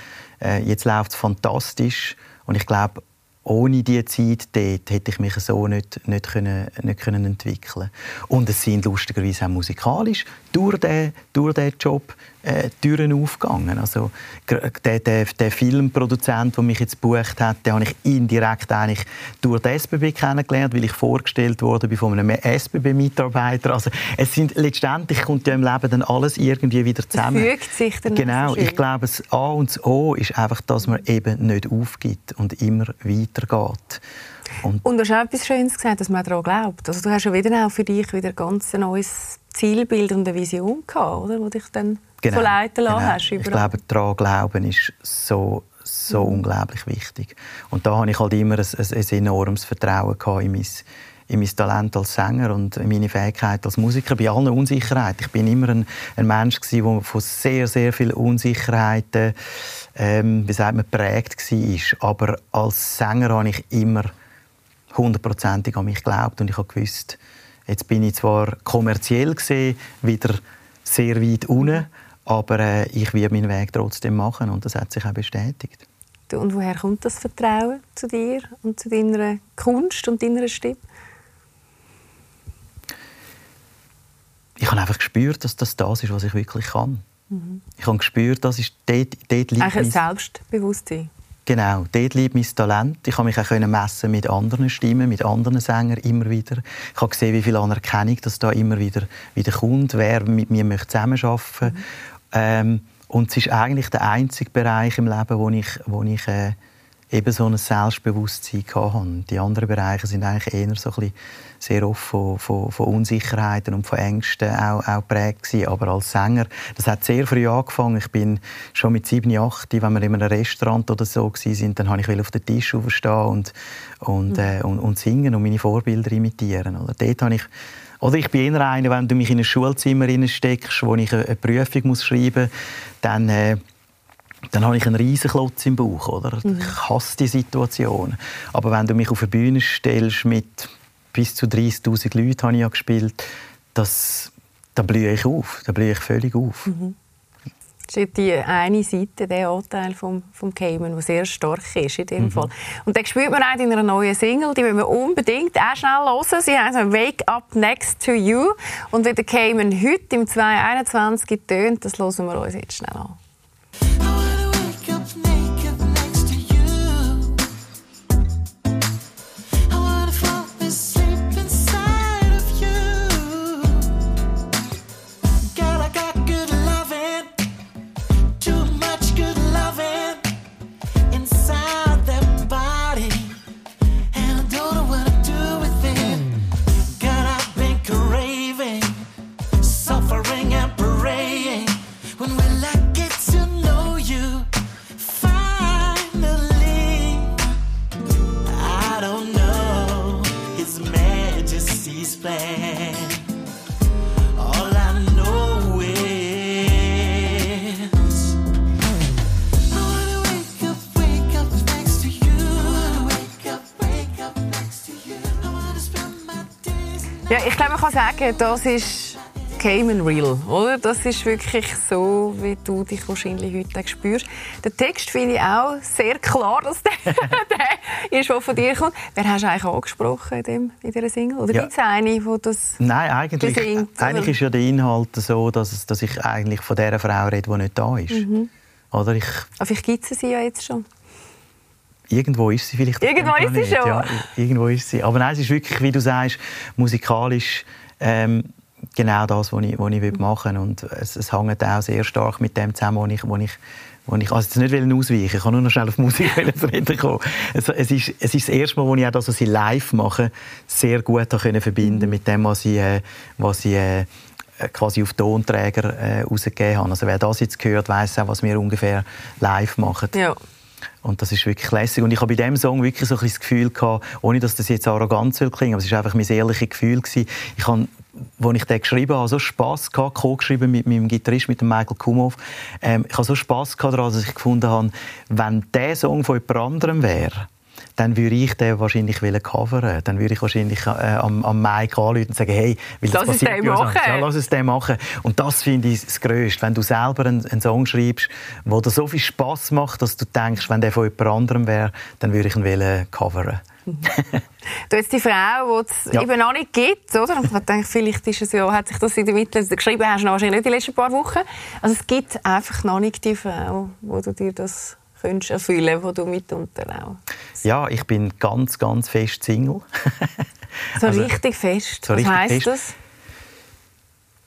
Speaker 2: äh, jetzt läuft es fantastisch und ich glaube, ohne diese Zeit dort hätte ich mich so nicht, nicht, können, nicht können entwickeln. Und es sind lustigerweise auch musikalisch durch diesen, durch diesen Job äh, Türen aufgegangen. Also der, der, der Filmproduzent, der mich jetzt gebucht hat, den habe ich indirekt eigentlich durch die SBB kennengelernt, weil ich vorgestellt wurde von einem SBB-Mitarbeiter. Also es sind letztendlich kommt ja im Leben dann alles irgendwie wieder zusammen.
Speaker 1: Es fügt sich dann
Speaker 2: Genau, ich glaube, das A und das O ist einfach, dass man eben nicht aufgibt und immer weitergeht.
Speaker 1: Und, und du hast auch etwas Schönes gesagt, dass man daran glaubt. Also du hast ja wieder auch für dich wieder ganz ein neues Zielbild und eine Vision gehabt, oder? Wo dich dann genau, leiten lassen genau. hast.
Speaker 2: Ich glaube, daran glauben ist so, so mhm. unglaublich wichtig. Und da hatte ich halt immer ein, ein, ein enormes Vertrauen in mein, in mein Talent als Sänger und in meine Fähigkeit als Musiker. Bei allen Unsicherheiten. Ich bin immer ein, ein Mensch der von sehr, sehr vielen Unsicherheiten, ähm, wie sagt man, geprägt war. Aber als Sänger habe ich immer hundertprozentig an mich geglaubt und ich habe gewusst, jetzt bin ich zwar kommerziell gesehen wieder sehr weit unten, aber äh, ich werde meinen Weg trotzdem machen und das hat sich auch bestätigt.
Speaker 1: Und woher kommt das Vertrauen zu dir und zu deiner Kunst und deiner Stimme?
Speaker 2: Ich habe einfach gespürt, dass das das ist, was ich wirklich kann. Mhm. Ich habe gespürt, dass ich dort, dort
Speaker 1: liegt Eigentlich ein Selbstbewusstsein.
Speaker 2: Genau, dort liegt mein Talent. Ich konnte mich auch messen mit anderen Stimmen, mit anderen Sängern immer wieder. Ich habe gesehen, wie viel Anerkennung das da immer wieder, wieder kommt, wer mit mir möchte zusammenarbeiten möchte. Mhm. Ähm, und es ist eigentlich der einzige Bereich im Leben, wo ich, wo ich äh, eben so ein Selbstbewusstsein hatte. Die anderen Bereiche sind eigentlich eher so ein bisschen sehr oft von, von, von Unsicherheiten und von Ängsten auch, auch geprägt gewesen. Aber als Sänger, das hat sehr früh angefangen. Ich bin schon mit sieben, acht, wenn wir in einem Restaurant oder so sind, dann habe ich auf den Tisch aufstehen und, und, mhm. äh, und, und singen und meine Vorbilder imitieren. Oder dort habe ich oder ich bin eher einer, wenn du mich in ein Schulzimmer steckst, wo ich eine Prüfung muss schreiben muss, dann äh, dann habe ich einen riesen Klotz im Bauch. Oder? Mhm. Ich hasse die Situation. Aber wenn du mich auf eine Bühne stellst mit bis zu 30'000 Leuten, habe ich ja gespielt, das, da blühe ich auf. Da blühe ich völlig auf.
Speaker 1: Mhm. Das ist die eine Seite, der Anteil vom, vom Cayman, der sehr stark ist in dem mhm. Fall. Und den spürt man auch in einer neuen Single, die müssen wir unbedingt auch schnell hören. Sie heißt «Wake Up Next to You». Und wie der Cayman heute im 2021 tönt, das hören wir uns jetzt schnell an. Sagen, das ist Cayman Real, oder? Das ist wirklich so, wie du dich wahrscheinlich heute spürst. Der Text finde ich auch sehr klar, dass der, der ist, der von dir kommt. Wer hast du eigentlich angesprochen in, dem, in dieser Single? Oder ja. gibt es eine, die das
Speaker 2: Nein, eigentlich, singt, eigentlich ist ja der Inhalt so, dass, dass ich eigentlich von der Frau rede, die nicht da ist. Mhm. Oder ich...
Speaker 1: Aber vielleicht gibt es sie ja jetzt schon.
Speaker 2: Irgendwo ist sie vielleicht.
Speaker 1: Irgendwo ist sie schon.
Speaker 2: Ja, irgendwo ist sie. Aber nein, es ist wirklich, wie du sagst, musikalisch ähm, genau das, was ich, was ich machen will. Und es, es hängt auch sehr stark mit dem zusammen, was ich, was ich wo ich also jetzt nicht ausweichen ich kann nur noch schnell auf Musik reden kommen. Es, ist, es ist das erste Mal, wo ich auch das, was ich live mache, sehr gut können verbinden mit dem, was ich, äh, was ich äh, quasi auf Tonträger äh, rausgegeben habe. Also wer das jetzt gehört, weiß auch, was wir ungefähr live machen.
Speaker 1: Ja.
Speaker 2: Und das ist wirklich lässig. Und ich habe bei diesem Song wirklich so ein das Gefühl gehabt, ohne dass das jetzt arrogant klingen, aber es war einfach mein ehrliches Gefühl gewesen. Ich habe als ich den geschrieben habe, so Spass gehabt, co-geschrieben mit meinem Gitarrist, mit dem Michael Kumhoff. Ähm, ich habe so Spass gehabt daran, dass ich gefunden habe, wenn der Song von jemand anderem wäre, dann würde ich den wahrscheinlich coveren. Dann würde ich wahrscheinlich äh, am, am Mike anrufen und sagen, hey,
Speaker 1: will das lass passiert?
Speaker 2: Ja, lass es den machen. Und das finde ich das Größte. Wenn du selber einen, einen Song schreibst, der dir so viel Spass macht, dass du denkst, wenn der von jemand anderem wäre, dann würde ich ihn coveren.
Speaker 1: du hast die Frau, die es ja. eben noch nicht gibt, oder? ich denke, vielleicht ist es ja, hat sich das in der Mitte geschrieben, hast du wahrscheinlich nicht die letzten paar Wochen. Also es gibt einfach noch nicht die Frau, wo du dir das könntest erfüllen, wo du mitunter auch.
Speaker 2: Ja, ich bin ganz, ganz fest Single.
Speaker 1: so also, richtig fest. So Was fest. das?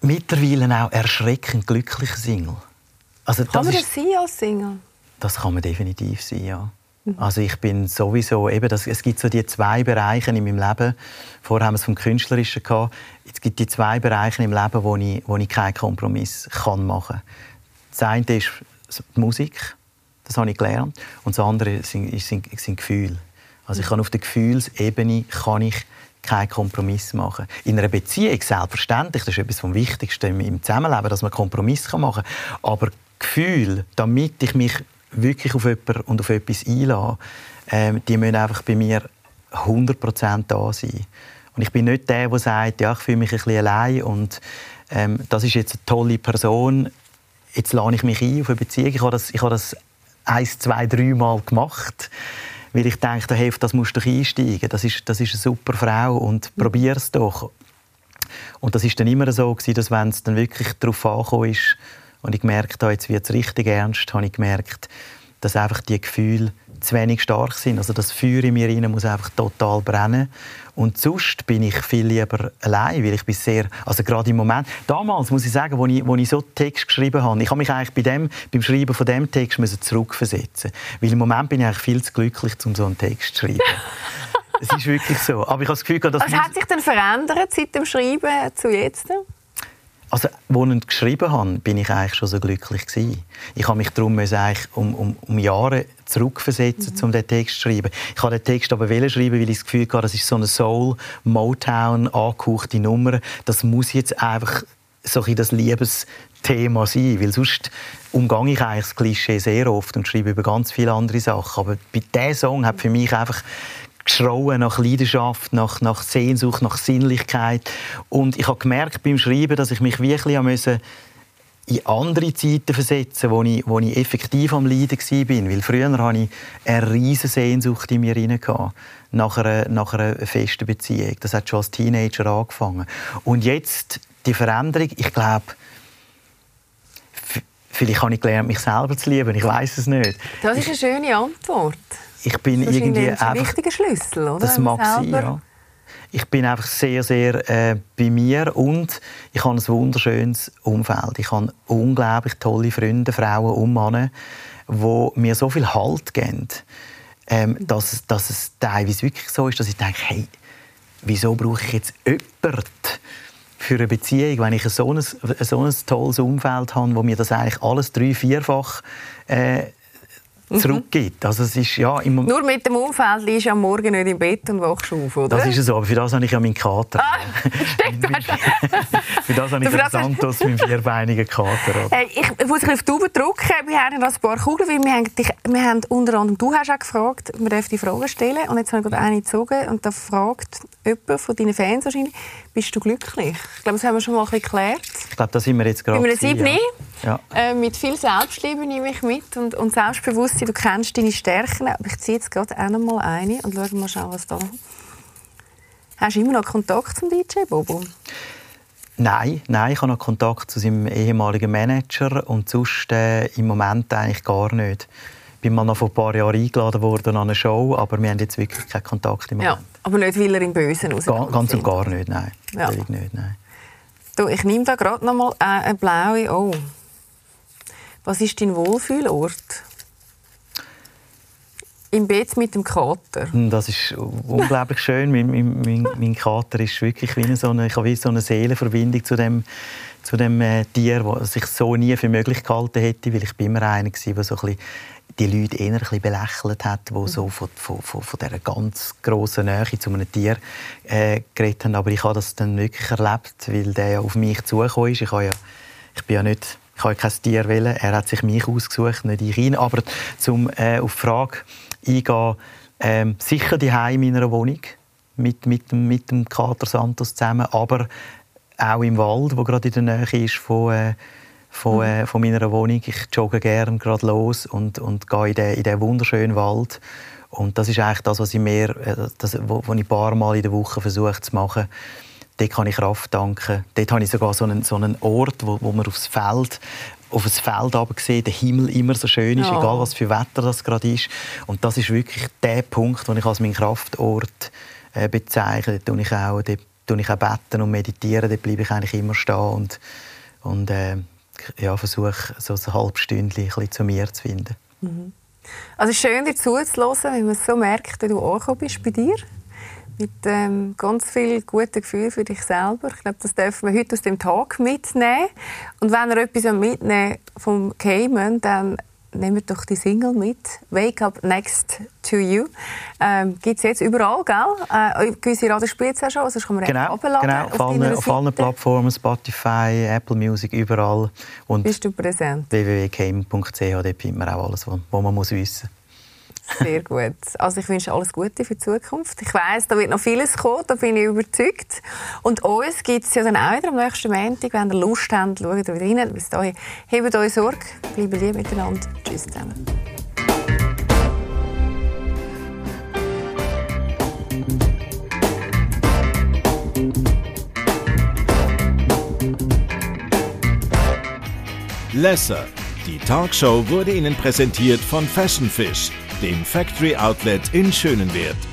Speaker 2: Mittlerweile auch erschreckend glücklicher Single.
Speaker 1: Also, kann man das sein als Single?
Speaker 2: Das kann man definitiv sein, ja. Mhm. Also ich bin sowieso eben, das, es gibt so die zwei Bereiche in meinem Leben. Vorher haben wir es vom Künstlerischen gehabt. Es gibt die zwei Bereiche im Leben, wo ich, wo ich keinen Kompromiss kann machen kann. Das eine ist die Musik das habe ich gelernt. Und das andere sind, sind, sind Gefühle. Also ich kann auf der Gefühlsebene kann ich keinen Kompromiss machen. In einer Beziehung selbstverständlich, das ist etwas vom Wichtigsten im Zusammenleben, dass man Kompromiss machen kann. Aber Gefühle, damit ich mich wirklich auf jemanden und auf etwas einlasse, ähm, die müssen einfach bei mir 100% da sein. Und ich bin nicht der, der sagt, ja, ich fühle mich ein bisschen allein und ähm, das ist jetzt eine tolle Person, jetzt lade ich mich ein auf eine Beziehung. Ich habe das, ich habe das eins, zwei, drei Mal gemacht. Weil ich dachte, hey, das musst du einsteigen. Das ist, das ist eine super Frau und mhm. probier es doch. Und das ist dann immer so gewesen, dass wenn es dann wirklich darauf angekommen ist und ich gemerkt habe, jetzt wird es richtig ernst, habe ich gemerkt, dass einfach die Gefühle zu wenig stark sind. Also das Feuer in mir rein muss einfach total brennen. Und sonst bin ich viel lieber allein, weil ich bin sehr, also gerade im Moment, damals muss ich sagen, wo ich, wo ich so Text geschrieben habe, ich habe mich eigentlich bei dem, beim Schreiben von dem Text müssen zurückversetzen, weil im Moment bin ich eigentlich viel zu glücklich, um so einen Text zu schreiben. es ist wirklich so. Aber ich habe das Gefühl, dass
Speaker 1: Was hat sich denn verändert seit dem Schreiben zu jetzt?
Speaker 2: Also, als ich geschrieben habe, bin ich eigentlich schon so glücklich gewesen. Ich habe mich darum eigentlich um, um, um Jahre zurückversetzen, mhm. um den Text zu schreiben. Ich habe den Text aber schreiben, weil ich das Gefühl hatte, das ist so eine Soul, Motown, angehauchte Nummer. Das muss jetzt einfach so ein das Liebesthema sein, weil sonst umgehe ich eigentlich das Klischee sehr oft und schreibe über ganz viele andere Sachen. Aber bei diesem Song hat für mich einfach geschrauen nach Leidenschaft, nach, nach Sehnsucht, nach Sinnlichkeit. Und ich habe gemerkt beim Schreiben, dass ich mich wirklich müssen in andere Zeiten versetzen, wo ich, wo ich effektiv am Leiden war. Weil früher hatte ich eine riesige Sehnsucht in mir hinein nach einer, nach einer festen Beziehung. Das hat schon als Teenager angefangen. Und jetzt die Veränderung, ich glaube, vielleicht habe ich gelernt, mich selber zu lieben. Ich weiß es nicht.
Speaker 1: Das ist eine schöne Antwort
Speaker 2: ich bin das irgendwie
Speaker 1: ist ein wichtiger Schlüssel, oder?
Speaker 2: Das mag sein, ja. Ich bin einfach sehr, sehr äh, bei mir und ich habe ein wunderschönes Umfeld. Ich habe unglaublich tolle Freunde, Frauen und Männer, die mir so viel Halt geben, ähm, dass, dass es teilweise wirklich so ist, dass ich denke, hey, wieso brauche ich jetzt jemanden für eine Beziehung, wenn ich so ein, so ein tolles Umfeld habe, wo mir das eigentlich alles drei-, vierfach äh, Mhm. Zurückgibt. Also es ist, ja,
Speaker 1: im Nur mit dem Umfeld liegst du am Morgen nicht im Bett und wachst auf, oder?
Speaker 2: Das ist so, aber für das habe ich ja meinen Kater.
Speaker 1: Ah,
Speaker 2: für das habe ich den Santos, meinen vierbeinigen Kater.
Speaker 1: Hey, ich muss ein auf die Tube drücken. Wir haben noch ein paar Kugeln, weil wir haben, dich, wir haben unter anderem, du hast auch gefragt, wir dürfen die Fragen stellen und jetzt habe ich gerade eine gezogen und da fragt jemand von deinen Fans wahrscheinlich, bist du glücklich? Ich glaube, das haben wir schon mal ein bisschen geklärt.
Speaker 2: Ich glaube, da sind wir jetzt gerade.
Speaker 1: Bei einem ja. Ja. Äh, mit viel Selbstliebe nehme ich mit und, und Selbstbewusstsein. Du kennst deine Stärken. Aber ich ziehe jetzt gerade auch noch mal eine und schaue mal schauen, was da Hast du immer noch Kontakt zum DJ Bobo?
Speaker 2: Nein, nein, ich habe noch Kontakt zu seinem ehemaligen Manager und sonst äh, im Moment eigentlich gar nicht. Ich bin mal noch vor ein paar Jahren eingeladen worden an eine Show, aber wir haben jetzt wirklich keinen Kontakt im Moment. Ja,
Speaker 1: aber nicht, weil er im Bösen
Speaker 2: raus Ganz und gar nicht, nein. Ja. Nicht, nein.
Speaker 1: Du, ich nehme da gerade noch mal äh, eine blaue. Oh. Was ist dein Wohlfühlort? Im Bett mit dem Kater.
Speaker 2: Hm, das ist unglaublich schön. mein, mein, mein, Kater ist wirklich wie so eine, ich habe wie so eine Seelenverbindung zu dem, zu dem äh, Tier, das ich so nie für möglich gehalten hätte, weil ich bin immer einer war, der so ein bisschen die Leute eher ein bisschen belächelt hat, die so von, von, von, von dieser ganz grossen Nähe zu einem Tier äh, geredet haben. Aber ich habe das dann wirklich erlebt, weil der ja auf mich zugekommen ist. Ich, ja, ich bin ja nicht ich habe kein Tier wählen. Er hat sich mich ausgesucht, nicht ich ihn. Aber zum äh, auf die Frage eingehen, ähm, sicher die Heim in meiner Wohnung mit, mit, dem, mit dem Kater Santos zusammen, aber auch im Wald, wo gerade in der Nähe ist von äh, von, mhm. äh, von meiner Wohnung. Ich jogge gerne gerade los und, und gehe in den, in den wunderschönen Wald. Und das ist eigentlich das, was ich mir, äh, das, wo, wo ich ein paar Mal in der Woche versuche zu machen. Dort kann ich Kraft danken. Dort habe ich sogar so einen, so einen Ort, wo, wo man aufs Feld auf das Feld sieht, der Himmel immer so schön ist, ja. egal was für Wetter das gerade ist. Und das ist wirklich der Punkt, den ich als meinen Kraftort äh, bezeichne. Dort ich auch, dort, dort ich auch beten und meditieren, dort bleibe ich eigentlich immer stehen und, und äh, ja, versuche, so ein halbes Stündchen zu mir zu finden.
Speaker 1: Mhm. Also schön, dir zuzuhören, wenn man so merkt, wie du angekommen bist bei dir. Mit ähm, ganz viel guten Gefühl für dich selber. Ich glaube, das dürfen wir heute aus dem Tag mitnehmen. Und wenn ihr etwas mitnehmen vom Cayman, dann nehmt doch die Single mit. Wake Up Next to You. Ähm, Gibt es jetzt überall, gell? Äh, gewisse Radiospiele auch schon, sonst kann man
Speaker 2: genau, runterladen. Genau, auf, auf, allen, auf allen Plattformen, Spotify, Apple Music, überall.
Speaker 1: Und Bist du präsent?
Speaker 2: www.game.ch, dort findet man auch alles, was man muss wissen muss.
Speaker 1: Sehr gut. Also ich wünsche alles Gute für die Zukunft. Ich weiß, da wird noch vieles kommen, da bin ich überzeugt. Und uns gibt es ja dann auch wieder am nächsten Montag. Wenn ihr Lust habt, schaut wieder rein. Bis dahin, hebt euch Sorge, bleibt lieb miteinander. Tschüss zusammen.
Speaker 3: Lesser. Die Talkshow wurde Ihnen präsentiert von Fashion Fish dem Factory Outlet in Schönenwert.